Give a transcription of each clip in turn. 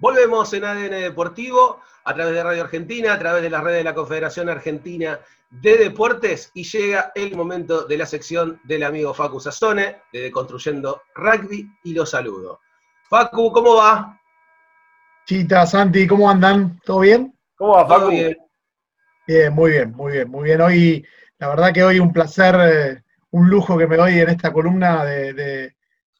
Volvemos en ADN Deportivo a través de Radio Argentina, a través de la red de la Confederación Argentina de Deportes y llega el momento de la sección del amigo Facu Sassone de Construyendo Rugby y lo saludo. Facu, ¿cómo va? Chita, Santi, ¿cómo andan? ¿Todo bien? ¿Cómo va, Facu? Bien? bien, muy bien, muy bien, muy bien. Hoy, la verdad que hoy un placer, eh, un lujo que me doy en esta columna de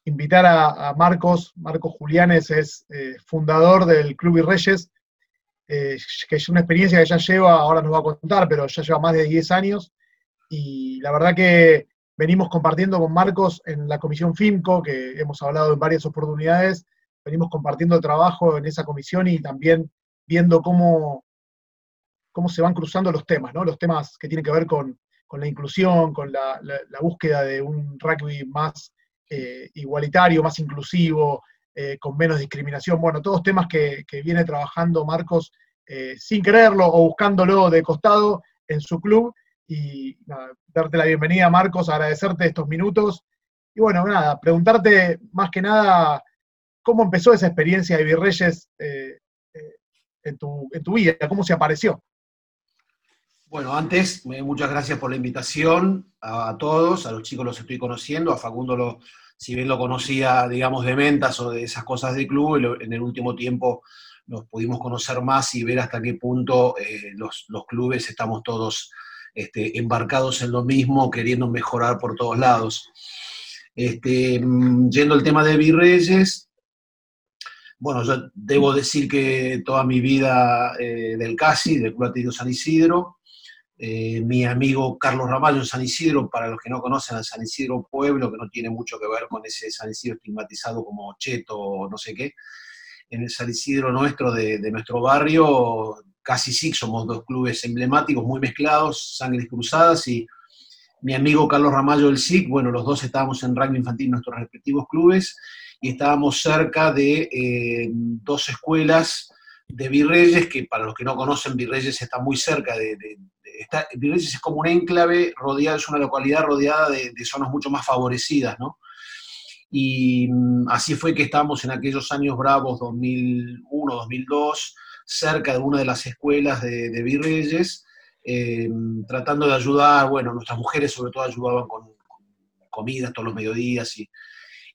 invitar a, Marcos. Marcos Julianes es eh, fundador del Club Reyes, eh, que es una experiencia que ya lleva, ahora nos va a contar, pero ya lleva más de 10 años. Y la verdad que venimos compartiendo con Marcos en la comisión FIMCO, que hemos hablado en varias oportunidades, venimos compartiendo el trabajo en esa comisión y también viendo cómo, cómo se van cruzando los temas, ¿no? Los temas que tienen que ver con, la inclusión, con la, búsqueda de un rugby más eh, igualitario, más inclusivo, eh, con menos discriminación. Bueno, todos temas que, viene trabajando Marcos eh, sin quererlo o buscándolo de costado en su club. Y darte la bienvenida, Marcos, agradecerte estos minutos. Y bueno, nada, preguntarte más que nada cómo empezó esa experiencia de Virreyes en tu, en tu vida, cómo se apareció. Bueno, antes, muchas gracias por la invitación a, todos, a los chicos los estoy conociendo, a Facundo, lo, si bien lo conocía, digamos, de ventas o de esas cosas del club, en el último tiempo nos pudimos conocer más y ver hasta qué punto eh, los, clubes estamos todos este, embarcados en lo mismo, queriendo mejorar por todos lados. Este, mm, yendo al tema de Virreyes, bueno, yo debo decir que toda mi vida eh, del CASI, del Club Atlético San Isidro, eh, mi amigo Carlos Ramallo en San Isidro, para los que no conocen al San Isidro Pueblo, que no tiene mucho que ver con ese San Isidro estigmatizado como cheto o no sé qué, en el San Isidro nuestro, de, nuestro barrio, casi sí, somos dos clubes emblemáticos, muy mezclados, sangres cruzadas, y mi amigo Carlos Ramallo del SIC, bueno, los dos estábamos en rugby infantil en nuestros respectivos clubes, y estábamos cerca de eh, dos escuelas de Virreyes, que para los que no conocen, Virreyes está muy cerca de, está, es como un enclave rodeado, es una localidad rodeada de, zonas mucho más favorecidas, ¿no? Y mm, así fue que estábamos en aquellos años bravos, 2001, 2002, cerca de una de las escuelas de, Virreyes, eh, tratando de ayudar, bueno, nuestras mujeres sobre todo ayudaban con, comidas todos los mediodías y,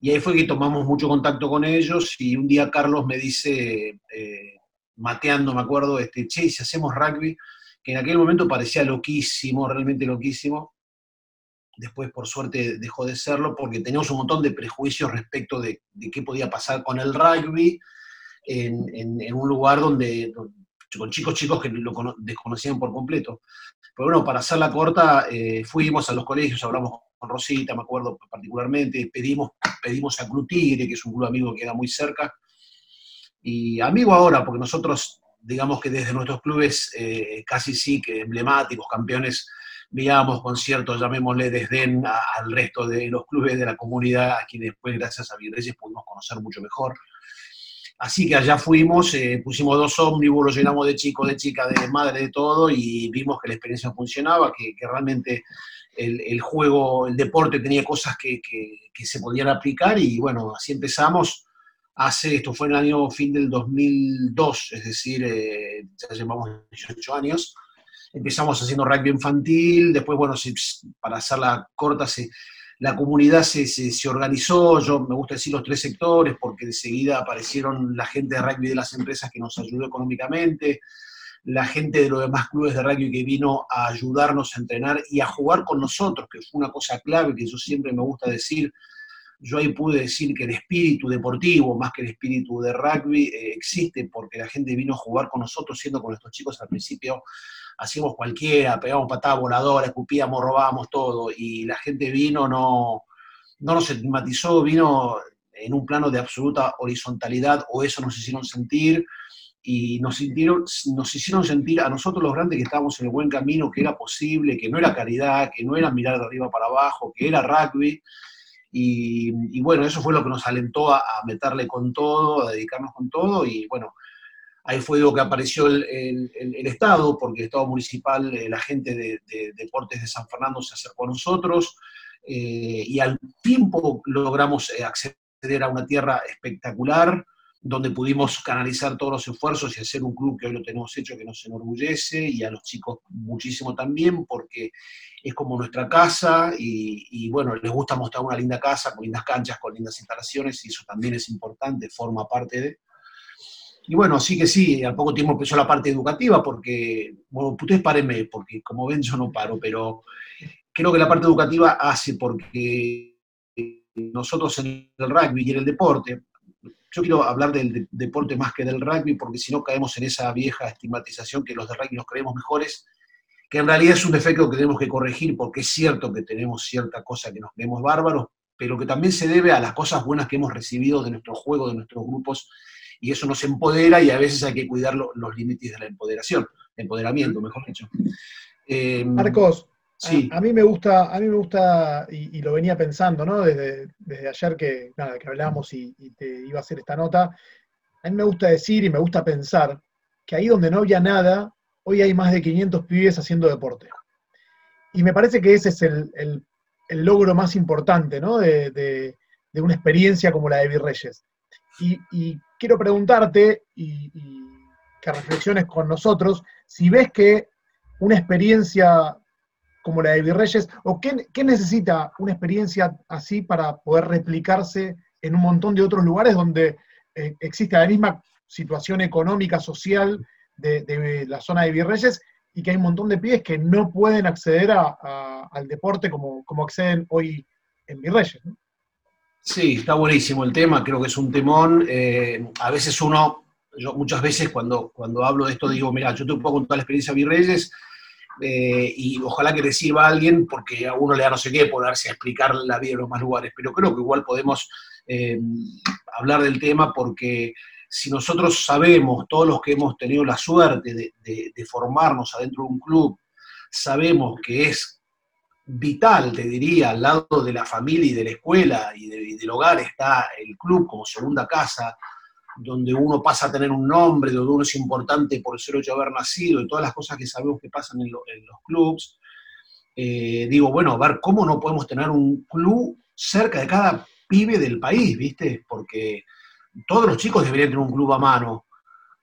y, ahí fue que tomamos mucho contacto con ellos y un día Carlos me dice, eh, mateando, me acuerdo, este, che, si hacemos rugby, que en aquel momento parecía loquísimo, realmente loquísimo. Después, por suerte, dejó de serlo porque teníamos un montón de prejuicios respecto de, qué podía pasar con el rugby en, un lugar donde, con chicos chicos que lo desconocían por completo. Pero bueno, para hacerla corta, eh, fuimos a los colegios, hablamos con Rosita, me acuerdo particularmente, pedimos, pedimos a Club Tigre, que es un club amigo que era muy cerca, y amigo ahora, porque nosotros digamos que desde nuestros clubes eh, casi sí que emblemáticos, campeones, veíamos con cierto, llamémosle desdén al resto de los clubes de la comunidad, a quienes después, gracias a Virreyes, pudimos conocer mucho mejor. Así que allá fuimos, eh, pusimos dos ómnibus, los llenamos de chicos, de chicas, de madre, de todo, y vimos que la experiencia funcionaba, que, realmente el, juego, el deporte tenía cosas que, que se podían aplicar, y bueno, así empezamos hace, esto fue en el año fin del 2002, es decir, eh, ya llevamos 18 años. Empezamos haciendo rugby infantil, después, bueno, para hacerla corta, la comunidad se, se, organizó, yo me gusta decir los tres sectores, porque enseguida aparecieron la gente de rugby de las empresas que nos ayudó económicamente, la gente de los demás clubes de rugby que vino a ayudarnos a entrenar y a jugar con nosotros, que fue una cosa clave que yo siempre me gusta decir, yo ahí pude decir que el espíritu deportivo, más que el espíritu de rugby, eh, existe porque la gente vino a jugar con nosotros, siendo con estos chicos al principio hacíamos cualquiera, pegábamos patadas voladoras, escupíamos, robábamos todo, y la gente vino, no, no nos estigmatizó, vino en un plano de absoluta horizontalidad, o eso nos hicieron sentir, y nos, sintieron, nos hicieron sentir a nosotros los grandes que estábamos en el buen camino, que era posible, que no era caridad, que no era mirar de arriba para abajo, que era rugby, y, bueno, eso fue lo que nos alentó a, meterle con todo, a dedicarnos con todo, y bueno, ahí fue lo que apareció el, Estado, porque el Estado municipal, eh, la gente de, Deportes de San Fernando se acercó a nosotros, eh, y al tiempo logramos eh, acceder a una tierra espectacular, donde pudimos canalizar todos los esfuerzos y hacer un club que hoy lo tenemos hecho que nos enorgullece y a los chicos muchísimo también porque es como nuestra casa y, bueno, les gusta mostrar una linda casa con lindas canchas, con lindas instalaciones y eso también es importante, forma parte de... Y bueno, sí que sí, al poco tiempo empezó la parte educativa porque, bueno, ustedes párenme, porque como ven yo no paro, pero creo que la parte educativa hace porque nosotros en el rugby y en el deporte, yo quiero hablar del deporte más que del rugby, porque si no caemos en esa vieja estigmatización que los de rugby nos creemos mejores, que en realidad es un defecto que tenemos que corregir, porque es cierto que tenemos cierta cosa que nos creemos bárbaros, pero que también se debe a las cosas buenas que hemos recibido de nuestro juego, de nuestros grupos, y eso nos empodera y a veces hay que cuidar los límites de la empoderación, empoderamiento, mejor dicho. Eh, Marcos, a, mí me gusta, a mí me gusta, y, lo venía pensando, ¿no? Desde, ayer que, nada, que hablamos y, te iba a hacer esta nota, a mí me gusta decir y me gusta pensar que ahí donde no había nada, hoy hay más de 500 pibes haciendo deporte. Y me parece que ese es el, logro más importante, ¿no? De, una experiencia como la de Virreyes. Y, y quiero preguntarte, y, que reflexiones con nosotros, si ves que una experiencia como la de Virreyes? ¿O qué, necesita una experiencia así para poder replicarse en un montón de otros lugares donde eh, existe la misma situación económica, social de, la zona de Virreyes y que hay un montón de pies que no pueden acceder al deporte como, acceden hoy en Virreyes? Sí, está buenísimo el tema, creo que es un temón. Eh, a veces uno, yo muchas veces cuando, cuando hablo de esto digo, mira, yo te puedo contar la experiencia de Virreyes, eh, y ojalá que le sirva a alguien, porque a uno le da no sé qué poderse explicar la vida en los más lugares, pero creo que igual podemos eh, hablar del tema porque si nosotros sabemos, todos los que hemos tenido la suerte de, formarnos adentro de un club, sabemos que es vital, te diría, al lado de la familia y de la escuela y del hogar está el club como segunda casa, donde uno pasa a tener un nombre, donde uno es importante por el ser hecho de haber nacido y todas las cosas que sabemos que pasan en, los clubs, eh, digo, bueno, a ver, ¿cómo no podemos tener un club cerca de cada pibe del país, viste? Porque todos los chicos deberían tener un club a mano.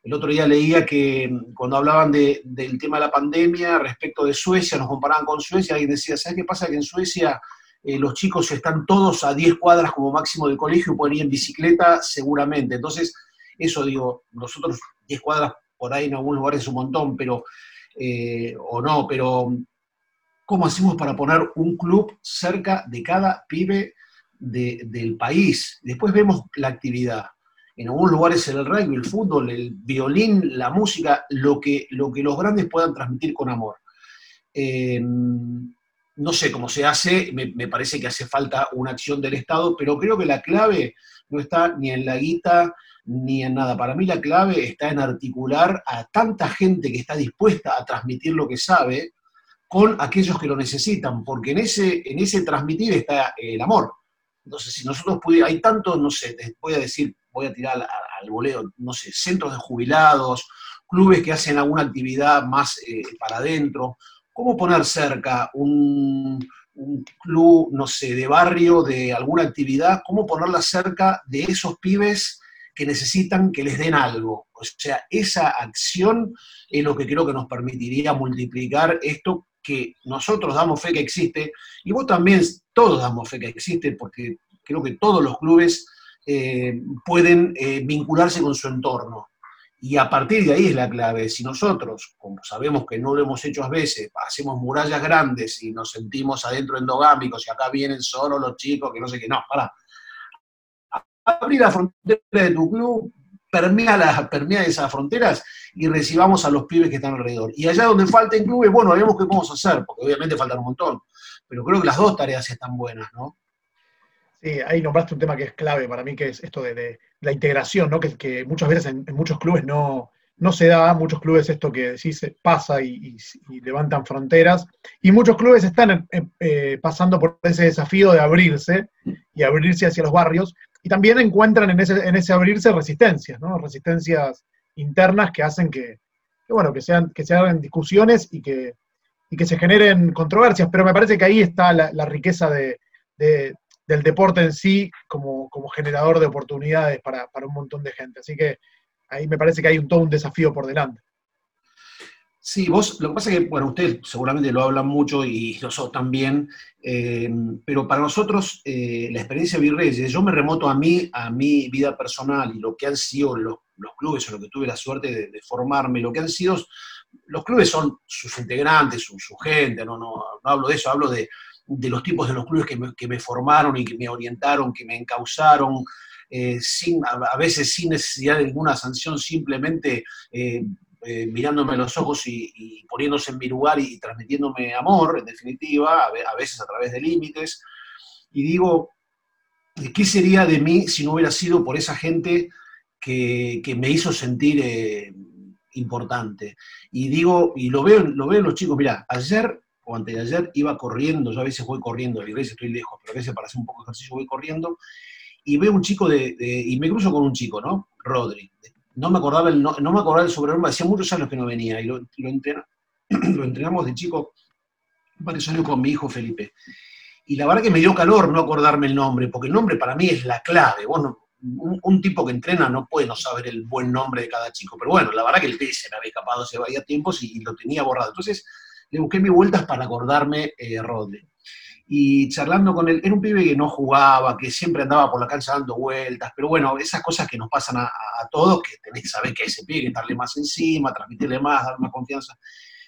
El otro día leía que mm, cuando hablaban del tema de la pandemia respecto de Suecia, nos comparaban con Suecia, y decía, ¿sabes qué pasa? Que en Suecia eh, los chicos están todos a 10 cuadras como máximo del colegio, pueden ir en bicicleta seguramente. Entonces, eso digo, nosotros 10 cuadras por ahí en algunos lugares es un montón, pero, eh, o no, pero ¿cómo hacemos para poner un club cerca de cada pibe del país? Después vemos la actividad. En algunos lugares el rugby, el fútbol, el violín, la música, lo que, lo que los grandes puedan transmitir con amor. Eh, no sé cómo se hace, me, parece que hace falta una acción del Estado, pero creo que la clave no está ni en la guita ni en nada. Para mí la clave está en articular a tanta gente que está dispuesta a transmitir lo que sabe con aquellos que lo necesitan, porque en ese, en ese transmitir está el amor. Entonces, si nosotros pudiéramos, hay tantos, no sé, voy a decir, voy a tirar al, voleo, no sé, centros de jubilados, clubes que hacen alguna actividad más eh, para adentro, ¿Cómo poner cerca un, club, no sé, de barrio, de alguna actividad? ¿Cómo ponerla cerca de esos pibes que necesitan que les den algo? O sea, esa acción es lo que creo que nos permitiría multiplicar esto que nosotros damos fe que existe, y vos también, todos damos fe que existe, porque creo que todos los clubes eh, pueden eh, vincularse con su entorno. Y a partir de ahí es la clave. Si nosotros, como sabemos que no lo hemos hecho a veces, hacemos murallas grandes y nos sentimos adentro endogámicos y acá vienen solo los chicos que no sé qué, no, para. Abrir la frontera de tu club, permea, las, permea esas fronteras y recibamos a los pibes que están alrededor. Y allá donde falten clubes, bueno, veremos qué a hacer, porque obviamente faltan un montón. Pero creo que las dos tareas están buenas, ¿no? Sí, ahí nombraste un tema que es clave para mí, que es esto de, la integración, ¿no? que, muchas veces en, muchos clubes no, no, se da, muchos clubes esto que decís pasa y, levantan fronteras, y muchos clubes están eh, pasando por ese desafío de abrirse y abrirse hacia los barrios, y también encuentran en ese, en ese abrirse resistencias, ¿no? resistencias internas que hacen que, bueno, que, sean, que se hagan discusiones y que, que se generen controversias, pero me parece que ahí está la, riqueza de del deporte en sí como, como generador de oportunidades para, para, un montón de gente. Así que ahí me parece que hay un, todo un desafío por delante. Sí, vos, lo que pasa es que, bueno, ustedes seguramente lo hablan mucho y nosotros también, eh, pero para nosotros eh, la experiencia de Virreyes, yo me remoto a mí, a mi vida personal y lo que han sido los, clubes en los que tuve la suerte de, formarme, lo que han sido, los clubes son sus integrantes, su, gente, no, no, no, hablo de eso, hablo de, los tipos de los clubes que me, que me, formaron y que me orientaron, que me encauzaron, eh, sin, a, veces sin necesidad de ninguna sanción, simplemente eh, mirándome a los ojos y, poniéndose en mi lugar y, transmitiéndome amor, en definitiva, a, veces a través de límites. Y digo, ¿qué sería de mí si no hubiera sido por esa gente que, me hizo sentir eh, importante? Y digo, y lo veo, lo veo en los chicos, mira, ayer o antes de ayer iba corriendo, yo a veces voy corriendo, a veces estoy lejos, pero a veces para hacer un poco de ejercicio voy corriendo, y veo un chico de, y me cruzo con un chico, ¿no? Rodri, no me acordaba el, no, me acordaba el sobrenombre, hacía muchos años que no venía, y lo, lo, entrenamos de chico varios años con mi hijo Felipe. Y la verdad que me dio calor no acordarme el nombre, porque el nombre para mí es la clave. Bueno, un, tipo que entrena no puede no saber el buen nombre de cada chico, pero bueno, la verdad que el se me había escapado hace varios tiempos y, lo tenía borrado. Entonces le busqué mis vueltas para acordarme eh, y charlando con él, era un pibe que no jugaba, que siempre andaba por la cancha dando vueltas, pero bueno, esas cosas que nos pasan a, todos, que tenés que saber que ese pibe, que estarle más encima, transmitirle más, dar más confianza.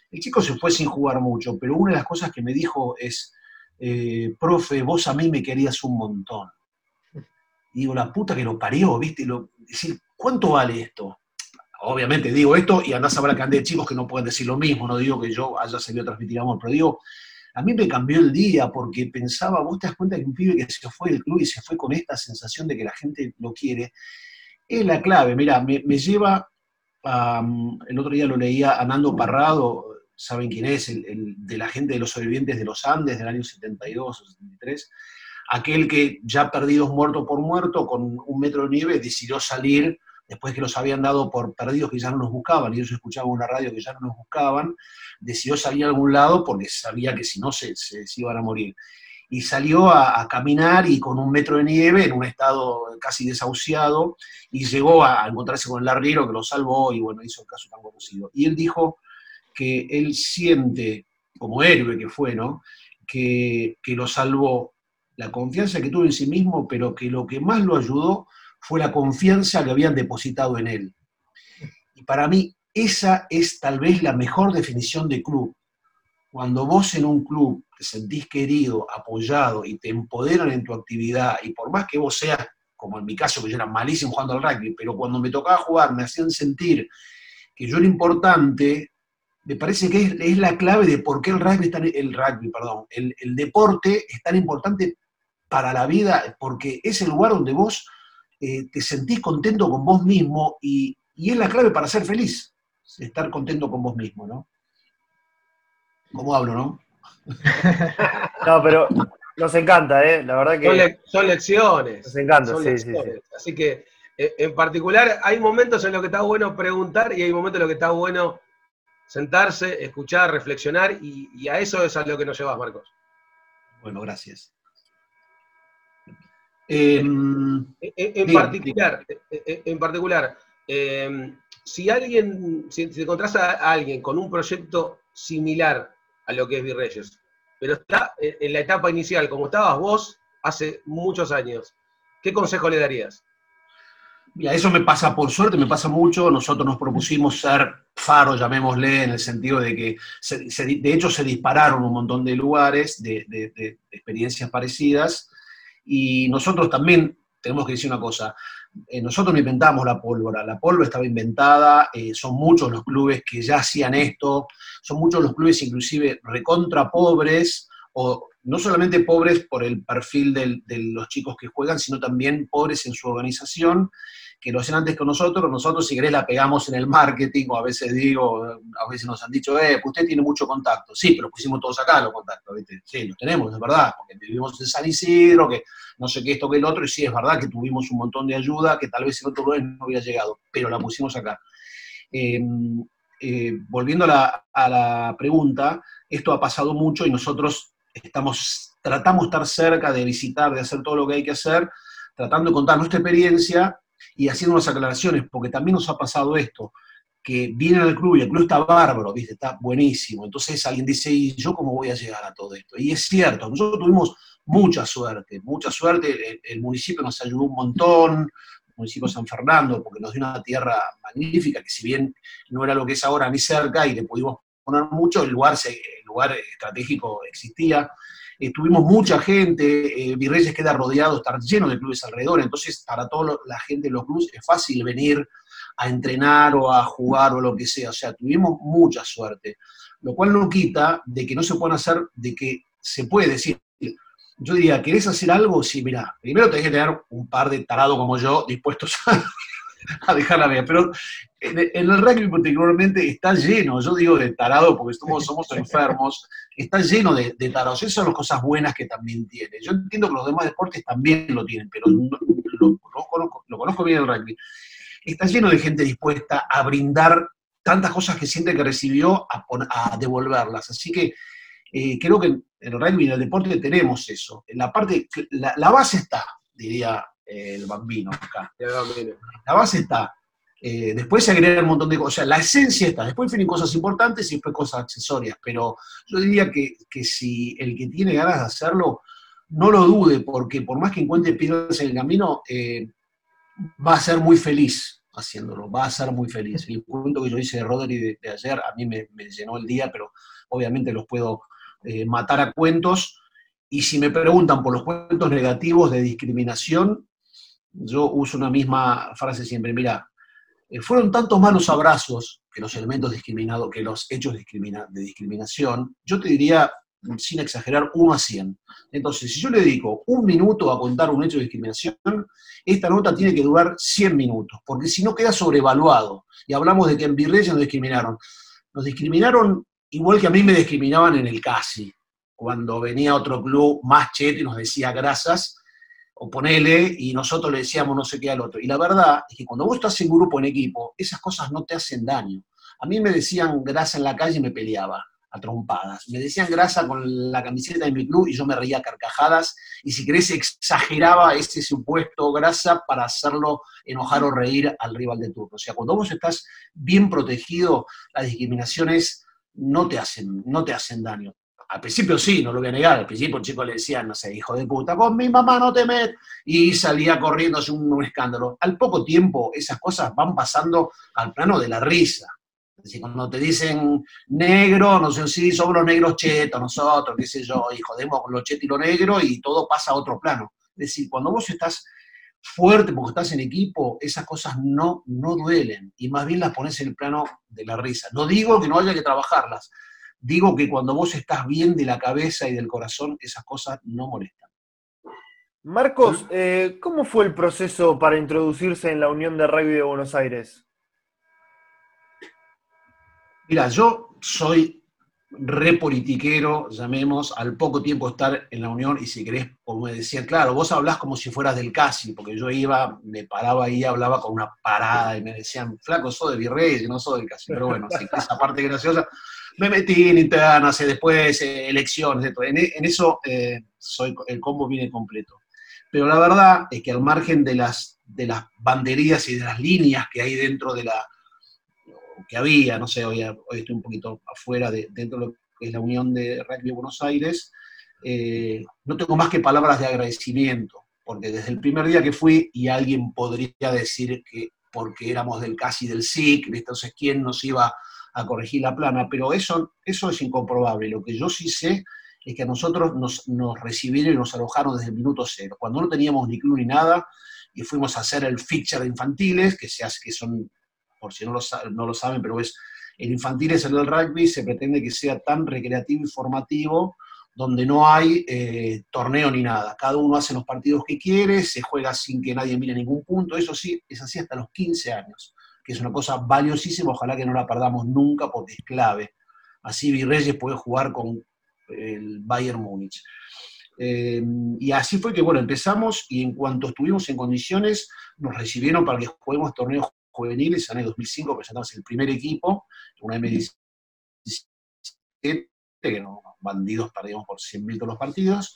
El chico se fue sin jugar mucho, pero una de las cosas que me dijo es, eh, profe, vos a mí me querías un montón. Y digo, la puta que lo parió, ¿viste? ¿cuánto vale esto? Obviamente digo esto y andás a ver la cantidad de chicos que no pueden decir lo mismo, no digo que yo haya salido a transmitir amor, pero digo, a mí me cambió el día porque pensaba, vos te das cuenta que un pibe que se fue del club y se fue con esta sensación de que la gente lo quiere, es la clave. Mira, me, lleva, el otro día lo leía a Nando Parrado, saben quién es, el, de la gente de los sobrevivientes de los Andes del año 72 o 73, aquel que ya perdidos muerto por muerto, con un metro de nieve, decidió salir después que los habían dado por perdidos que ya no nos buscaban, y ellos escuchaban una radio que ya no nos buscaban, decidió salir a algún lado porque sabía que si no se, se, iban a morir. Y salió a, caminar y con un metro de nieve, en un estado casi desahuciado, y llegó a, encontrarse con el arriero que lo salvó y bueno, hizo el caso tan conocido. Y él dijo que él siente, como héroe que fue, ¿no? Que, que lo salvó la confianza que tuvo en sí mismo, pero que lo que más lo ayudó fue la confianza que habían depositado en él. Y para mí esa es tal vez la mejor definición de club. Cuando vos en un club te sentís querido, apoyado y te empoderan en tu actividad, y por más que vos seas, como en mi caso, que yo era malísimo jugando al rugby, pero cuando me tocaba jugar me hacían sentir que yo era importante, me parece que es, la clave de por qué el rugby, el rugby perdón, el, el deporte es tan importante para la vida, porque es el lugar donde vos eh, te sentís contento con vos mismo y, es la clave para ser feliz, estar contento con vos mismo, ¿no? ¿Cómo hablo, no? no, pero nos encanta, ¿eh? La verdad que... Son, lecciones. Nos encanta, sí, sí, Así que, eh, en particular, hay momentos en los que está bueno preguntar y hay momentos en los que está bueno sentarse, escuchar, reflexionar y, y a eso es a lo que nos llevas, Marcos. Bueno, gracias. Em, en, particular, en, particular em, si alguien, si, encontrás a, alguien con un proyecto similar a lo que es Virreyes, pero está en la etapa inicial, como estabas vos hace muchos años, ¿qué consejo le darías? Mira, eso me pasa por suerte, me pasa mucho. Nosotros nos propusimos ser faro, llamémosle, en el sentido de que, de hecho, se dispararon un montón de lugares, de, de experiencias parecidas, y nosotros también tenemos que decir una cosa, eh, nosotros no inventamos la pólvora, la pólvora estaba inventada, eh, son muchos los clubes que ya hacían esto, son muchos los clubes inclusive recontra pobres, o no solamente pobres por el perfil de los chicos que juegan, sino también pobres en su organización, que lo hacen antes que nosotros, nosotros si querés la pegamos en el marketing, o a veces digo, a veces nos han dicho, eh, pues usted tiene mucho contacto. Sí, pero pusimos todos acá los contactos. Sí, los tenemos, es verdad, porque vivimos en San Isidro, que no sé qué esto que el otro, y sí, es verdad que tuvimos un montón de ayuda que tal vez en otro lugar no hubiera llegado, pero la pusimos acá. Em, eh, volviendo a la pregunta, esto ha pasado mucho y nosotros estamos tratamos de estar cerca, de visitar, de hacer todo lo que hay que hacer, tratando de contar nuestra experiencia y haciendo unas aclaraciones, porque también nos ha pasado esto, que viene al club y el club está bárbaro, ¿viste? está buenísimo. Entonces alguien dice, ¿y yo cómo voy a llegar a todo esto? Y es cierto, nosotros tuvimos mucha suerte, mucha suerte, el, municipio nos ayudó un montón, el municipio San Fernando, porque nos dio una tierra magnífica, que si bien no era lo que es ahora ni cerca y le pudimos poner mucho, el lugar, el lugar estratégico existía. Eh, tuvimos mucha gente, eh, Virreyes queda rodeado, está lleno de clubes alrededor, entonces para toda la gente de los clubes es fácil venir a entrenar o a jugar o lo que sea, o sea, tuvimos mucha suerte, lo cual no quita de que no se puedan hacer, de que se puede decir, yo diría, ¿querés hacer algo? Sí, mira, primero tenés que tener un par de tarados como yo dispuestos a, a dejar la vida. Pero en, el rugby particularmente está lleno, yo digo de tarado porque somos, somos enfermos, está lleno de, tarados. Esas son las cosas buenas que también tiene. Yo entiendo que los demás deportes también lo tienen, pero lo, conozco, bien el rugby. Está lleno de gente dispuesta a brindar tantas cosas que siente que recibió a, devolverlas. Así que eh, creo que en el rugby y en el deporte tenemos eso. En la parte, la base está, diría el bambino acá. La base está. Eh, después se agrega un montón de cosas. O sea, la esencia está. Después vienen cosas importantes y después cosas accesorias. Pero yo diría que, si el que tiene ganas de hacerlo, no lo dude, porque por más que encuentre piedras en el camino, eh, va a ser muy feliz haciéndolo, va a ser muy feliz. El punto que yo hice de Rodri de, ayer a mí me, llenó el día, pero obviamente los puedo eh, matar a cuentos. Y si me preguntan por los cuentos negativos de discriminación, yo uso una misma frase siempre, mira, eh, fueron tantos malos abrazos que los elementos discriminados, que los hechos de discriminación, yo te diría, sin exagerar, uno a 100. Entonces, si yo le dedico un minuto a contar un hecho de discriminación, esta nota tiene que durar 100 minutos, porque si no queda sobrevaluado. Y hablamos de que en Virreyes nos discriminaron. Nos discriminaron igual que a mí me discriminaban en el CASI, cuando venía otro club más cheto y nos decía grasas, o ponele, y nosotros le decíamos no sé qué al otro. Y la verdad es que cuando vos estás en grupo, en equipo, esas cosas no te hacen daño. A mí me decían grasa en la calle y me peleaba a trompadas. Me decían grasa con la camiseta de mi club y yo me reía a carcajadas y si querés exageraba ese supuesto grasa para hacerlo enojar o reír al rival de turno. O sea, cuando vos estás bien protegido, las discriminaciones no te hacen, no te hacen daño. Al principio sí, no lo voy a negar, al principio el chico le decía, no sé, hijo de puta, con mi mamá no te metes, y salía corriendo, hace un, escándalo. Al poco tiempo esas cosas van pasando al plano de la risa. Es decir, cuando te dicen negro, no sé si somos los negros chetos, nosotros, qué sé yo, y jodemos con los chetos y lo negro y todo pasa a otro plano. Es decir, cuando vos estás fuerte porque estás en equipo, esas cosas no, no duelen y más bien las pones en el plano de la risa. No digo que no haya que trabajarlas, Digo que cuando vos estás bien de la cabeza y del corazón, esas cosas no molestan. Marcos, eh, ¿cómo fue el proceso para introducirse en la Unión de Rugby de Buenos Aires? Mira, yo soy re politiquero, llamemos, al poco tiempo estar en la Unión, y si querés, como me decían, claro, vos hablás como si fueras del CASI, porque yo iba, me paraba ahí, hablaba con una parada, y me decían, flaco, soy de Virrey, no soy del CASI, pero bueno, esa parte graciosa, me metí en internas y después eh, elecciones, en, eso eh, soy, el combo viene completo. Pero la verdad es que al margen de las, de las banderías y de las líneas que hay dentro de la, que había, no sé, hoy, estoy un poquito afuera de, dentro de la Unión de Rugby de Buenos Aires, eh, no tengo más que palabras de agradecimiento, porque desde el primer día que fui y alguien podría decir que porque éramos del casi del SIC, entonces quién nos iba a corregir la plana, pero eso, eso es incomprobable. Lo que yo sí sé es que a nosotros nos, recibieron y nos alojaron desde el minuto cero, cuando no teníamos ni club ni nada, y fuimos a hacer el feature de infantiles, que, se hace, que son, por si no lo, no lo saben, pero es el infantiles en el rugby se pretende que sea tan recreativo y formativo, donde no hay eh, torneo ni nada. Cada uno hace los partidos que quiere, se juega sin que nadie mire ningún punto, eso sí, es así hasta los 15 años que es una cosa valiosísima, ojalá que no la perdamos nunca porque es clave. Así Virreyes puede jugar con el Bayern Múnich. Eh, y así fue que, bueno, empezamos y en cuanto estuvimos en condiciones, nos recibieron para que juguemos torneos juveniles. En el 2005 presentamos el primer equipo, una M17, que no, bandidos perdíamos por 100.000 todos los partidos.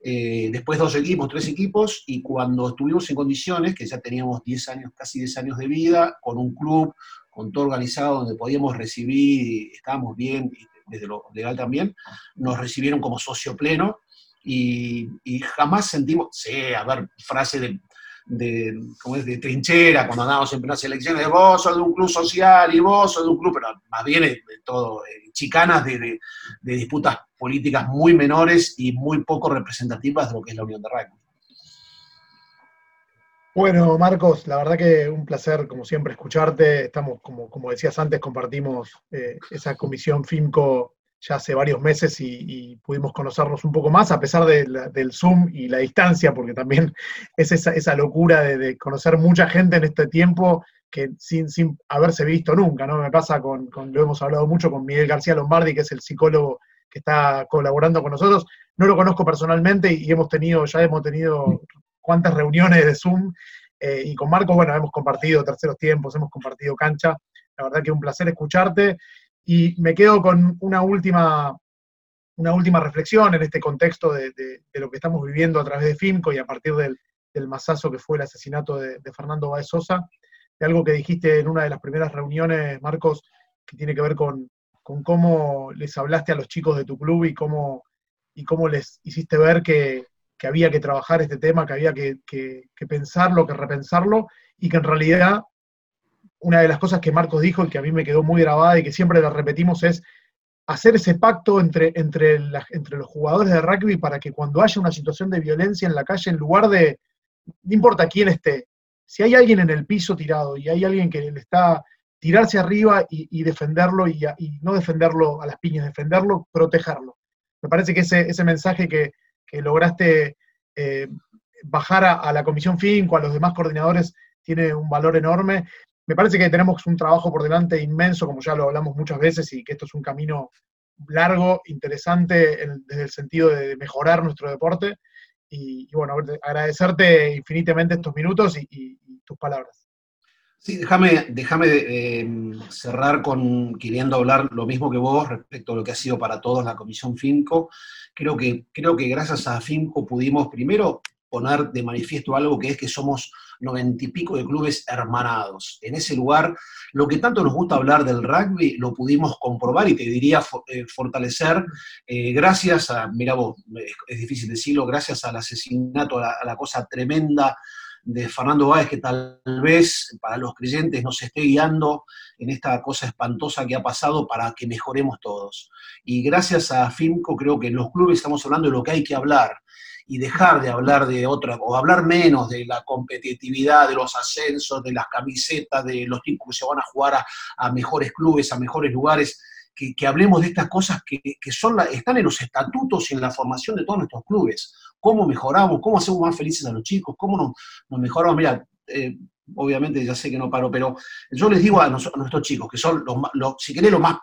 Eh, después dos equipos, tres equipos, y cuando estuvimos en condiciones, que ya teníamos 10 años, casi 10 años de vida, con un club, con todo organizado, donde podíamos recibir, estábamos bien, desde lo legal también, nos recibieron como socio pleno, y, y jamás sentimos, sí, a ver, frase de de, como es, de trinchera cuando andamos en las elecciones, vos sos de un club social y vos sos de un club, pero más bien de, todo, eh, chicanas de, de, disputas políticas muy menores y muy poco representativas de lo que es la Unión de Rugby. Bueno, Marcos, la verdad que un placer, como siempre, escucharte. Estamos, como, como decías antes, compartimos eh, esa comisión FIMCO ya hace varios meses y, pudimos conocernos un poco más, a pesar del Zoom y la distancia, porque también es esa, locura de, conocer mucha gente en este tiempo que sin, sin haberse visto nunca, ¿no? Me pasa con, con, lo hemos hablado mucho con Miguel García Lombardi, que es el psicólogo que está colaborando con nosotros. No lo conozco personalmente y hemos tenido, ya hemos tenido cuántas reuniones de Zoom. Eh, y con Marcos, bueno, hemos compartido terceros tiempos, hemos compartido cancha. La verdad que es un placer escucharte y me quedo con una última, una última reflexión en este contexto de, lo que estamos viviendo a través de FIMCO y a partir del, masazo que fue el asesinato de, Fernando Baez Sosa, de algo que dijiste en una de las primeras reuniones, Marcos, que tiene que ver con, cómo les hablaste a los chicos de tu club y cómo, y cómo les hiciste ver que, había que trabajar este tema, que había que, que, pensarlo, que repensarlo, y que en realidad una de las cosas que Marcos dijo y que a mí me quedó muy grabada y que siempre la repetimos es hacer ese pacto entre, entre, los jugadores de rugby para que cuando haya una situación de violencia en la calle, en lugar de, no importa quién esté, si hay alguien en el piso tirado y hay alguien que le está tirarse arriba y, defenderlo y, no defenderlo a las piñas, defenderlo, protegerlo. Me parece que ese, ese mensaje que, lograste eh, bajar a, a, la Comisión FINCO, a los demás coordinadores, tiene un valor enorme me parece que tenemos un trabajo por delante inmenso, como ya lo hablamos muchas veces, y que esto es un camino largo, interesante, desde el sentido de mejorar nuestro deporte. Y, bueno, agradecerte infinitamente estos minutos y, tus palabras. Sí, déjame, déjame eh, cerrar con queriendo hablar lo mismo que vos respecto a lo que ha sido para todos la Comisión FINCO. Creo que, creo que gracias a FINCO pudimos primero poner de manifiesto algo que es que somos noventa y pico de clubes hermanados. En ese lugar, lo que tanto nos gusta hablar del rugby, lo pudimos comprobar y te diría eh, fortalecer eh, gracias a, mira vos, es difícil decirlo, gracias al asesinato, a la, cosa tremenda de Fernando Báez, que tal vez para los creyentes nos esté guiando en esta cosa espantosa que ha pasado para que mejoremos todos. Y gracias a FIMCO creo que en los clubes estamos hablando de lo que hay que hablar y dejar de hablar de otra, o hablar menos de la competitividad, de los ascensos, de las camisetas, de los tipos que se van a jugar a, mejores clubes, a mejores lugares, que, hablemos de estas cosas que, son están en los estatutos y en la formación de todos nuestros clubes. Cómo mejoramos, cómo hacemos más felices a los chicos, cómo nos, mejoramos. Mira, eh, obviamente ya sé que no paro, pero yo les digo a, nuestros chicos, que son los, si querés, los más,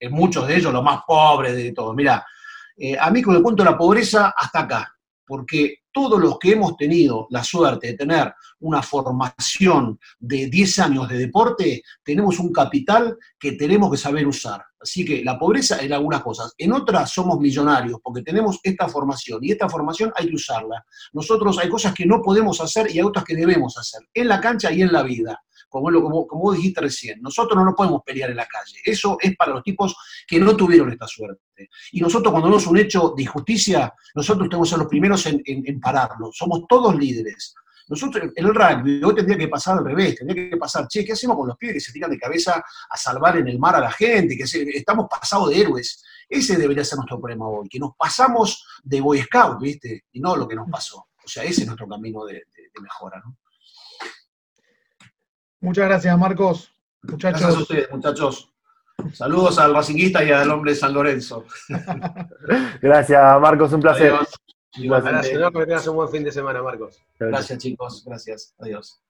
en muchos de ellos, los más pobres de todos. Mira, eh, a mí con el cuento la pobreza, hasta acá porque todos los que hemos tenido la suerte de tener una formación de 10 años de deporte, tenemos un capital que tenemos que saber usar. Así que la pobreza en algunas cosas, en otras somos millonarios porque tenemos esta formación y esta formación hay que usarla. Nosotros hay cosas que no podemos hacer y hay otras que debemos hacer, en la cancha y en la vida como, lo, como, como dijiste recién, nosotros no nos podemos pelear en la calle. Eso es para los tipos que no tuvieron esta suerte. Y nosotros cuando vemos un hecho de injusticia, nosotros tenemos que ser los primeros en, en, pararlo. Somos todos líderes. Nosotros, en el rugby, hoy tendría que pasar al revés, tendría que pasar, che, ¿qué hacemos con los pibes que se tiran de cabeza a salvar en el mar a la gente? Que estamos pasados de héroes. Ese debería ser nuestro problema hoy, que nos pasamos de Boy Scout, ¿viste? Y no lo que nos pasó. O sea, ese es nuestro camino de, de mejora, ¿no? Muchas gracias, Marcos. Muchachos. Gracias a ustedes, muchachos. Saludos al Racinguista y al hombre de San Lorenzo. gracias, Marcos, un placer. Gracias, que tengas un buen fin de semana, Marcos. Gracias, chicos. Gracias. Adiós.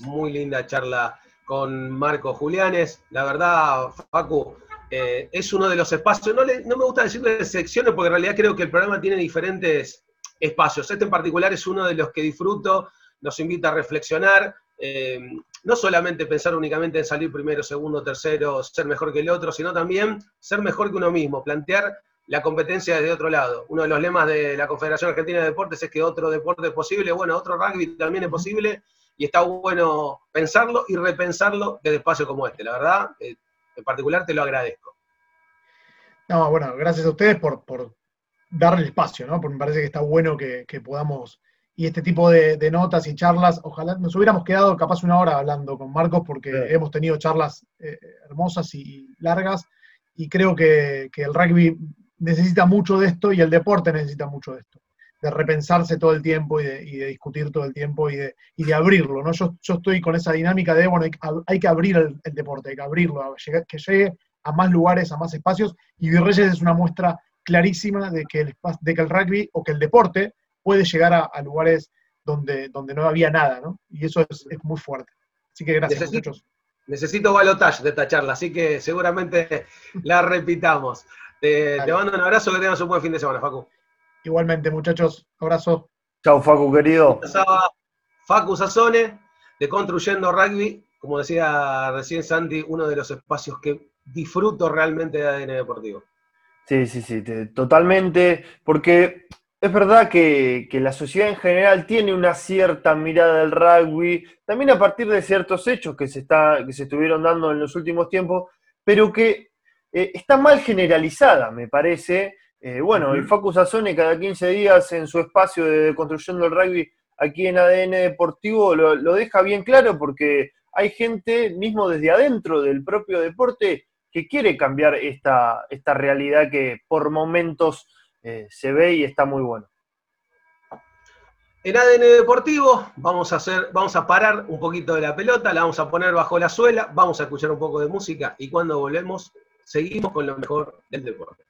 Muy linda charla con Marcos Julianes. La verdad, Facu, eh, es uno de los espacios, no, no me gusta decirle secciones porque en realidad creo que el programa tiene diferentes espacios. Este en particular es uno de los que disfruto, nos invita a reflexionar, eh, no solamente pensar únicamente en salir primero, segundo, tercero, ser mejor que el otro, sino también ser mejor que uno mismo, plantear la competencia desde otro lado. Uno de los lemas de la Confederación Argentina de Deportes es que otro deporte es posible, bueno, otro rugby también es posible, y está bueno pensarlo y repensarlo desde espacios como este. La verdad, eh, en particular te lo agradezco. No, bueno, gracias a ustedes por, por darle el espacio, ¿no? Porque me parece que está bueno que, podamos, y este tipo de, notas y charlas, ojalá nos hubiéramos quedado capaz una hora hablando con Marcos, porque hemos tenido charlas eh, hermosas y largas, y creo que, que el rugby necesita mucho de esto y el deporte necesita mucho de esto de repensarse todo el tiempo y de, discutir todo el tiempo y de, abrirlo, ¿no? Yo, estoy con esa dinámica de, bueno, hay, que abrir el, deporte, hay que abrirlo, que llegue a más lugares, a más espacios, y Virreyes es una muestra clarísima de que el, de que el rugby o que el deporte puede llegar a, lugares donde, donde no había nada, ¿no? Y eso es, muy fuerte. Así que gracias, necesito, muchachos. Necesito balotage de esta charla, así que seguramente la repitamos. Te, te, mando un abrazo, que tengas un buen fin de semana, Facu. Igualmente, muchachos, abrazo. Chao, Facu, querido. Facu Sazone, de Construyendo Rugby, como decía recién Santi, uno de los espacios que disfruto realmente de ADN Deportivo. Sí, sí, sí, totalmente, porque es verdad que, la sociedad en general tiene una cierta mirada del rugby, también a partir de ciertos hechos que se, está, que se estuvieron dando en los últimos tiempos, pero que eh, está mal generalizada, me parece, eh, bueno, el Facus Azone cada 15 días en su espacio de construcción del rugby aquí en ADN Deportivo lo, deja bien claro porque hay gente, mismo desde adentro del propio deporte, que quiere cambiar esta, esta realidad que por momentos eh, se ve y está muy bueno. En ADN Deportivo vamos a, hacer, vamos a parar un poquito de la pelota, la vamos a poner bajo la suela, vamos a escuchar un poco de música y cuando volvemos seguimos con lo mejor del deporte.